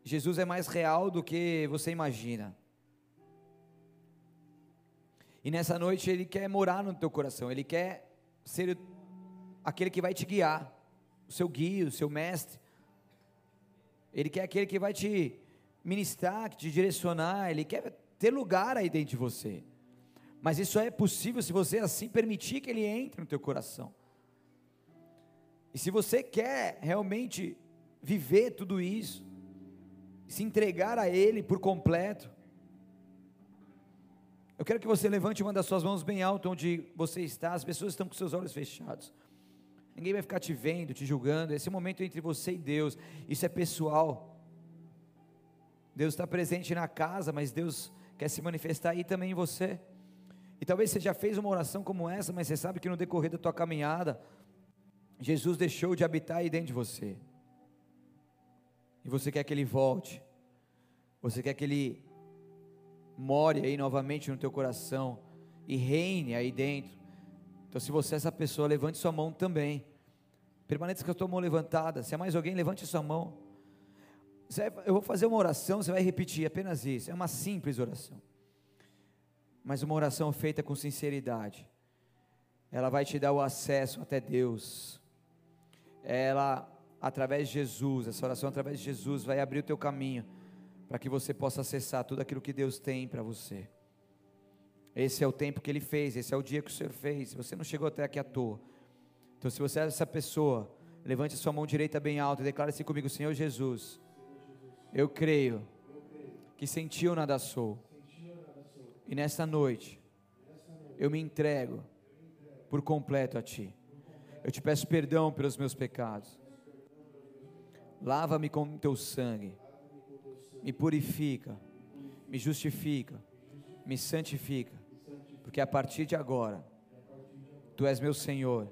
Jesus é mais real do que você imagina. E nessa noite ele quer morar no teu coração, ele quer ser aquele que vai te guiar, o seu guia, o seu mestre. Ele quer aquele que vai te ministrar, te direcionar, ele quer ter lugar aí dentro de você. Mas isso é possível se você assim permitir que ele entre no teu coração. E se você quer realmente viver tudo isso, se entregar a ele por completo, eu quero que você levante uma das suas mãos bem alto onde você está. As pessoas estão com seus olhos fechados. Ninguém vai ficar te vendo, te julgando. Esse é o momento entre você e Deus. Isso é pessoal. Deus está presente na casa, mas Deus quer se manifestar aí também em você. E talvez você já fez uma oração como essa, mas você sabe que no decorrer da tua caminhada, Jesus deixou de habitar aí dentro de você. E você quer que Ele volte. Você quer que Ele more aí novamente no teu coração e reine aí dentro. Então, se você é essa pessoa, levante sua mão também. Permaneça com a tua mão levantada. Se é mais alguém, levante sua mão. Eu vou fazer uma oração, você vai repetir apenas isso. É uma simples oração. Mas uma oração feita com sinceridade. Ela vai te dar o acesso até Deus. Ela, através de Jesus, essa oração através de Jesus, vai abrir o teu caminho para que você possa acessar tudo aquilo que Deus tem para você. Esse é o tempo que Ele fez, esse é o dia que o Senhor fez. Você não chegou até aqui à toa. Então, se você é essa pessoa, levante sua mão direita bem alta e declare assim comigo: Senhor Jesus eu creio que sentiu nada sou. E nessa noite, eu me entrego por completo a Ti. Eu te peço perdão pelos meus pecados. Lava-me com Teu sangue. Me purifica. Me justifica. Me santifica. Porque a partir de agora, Tu és meu Senhor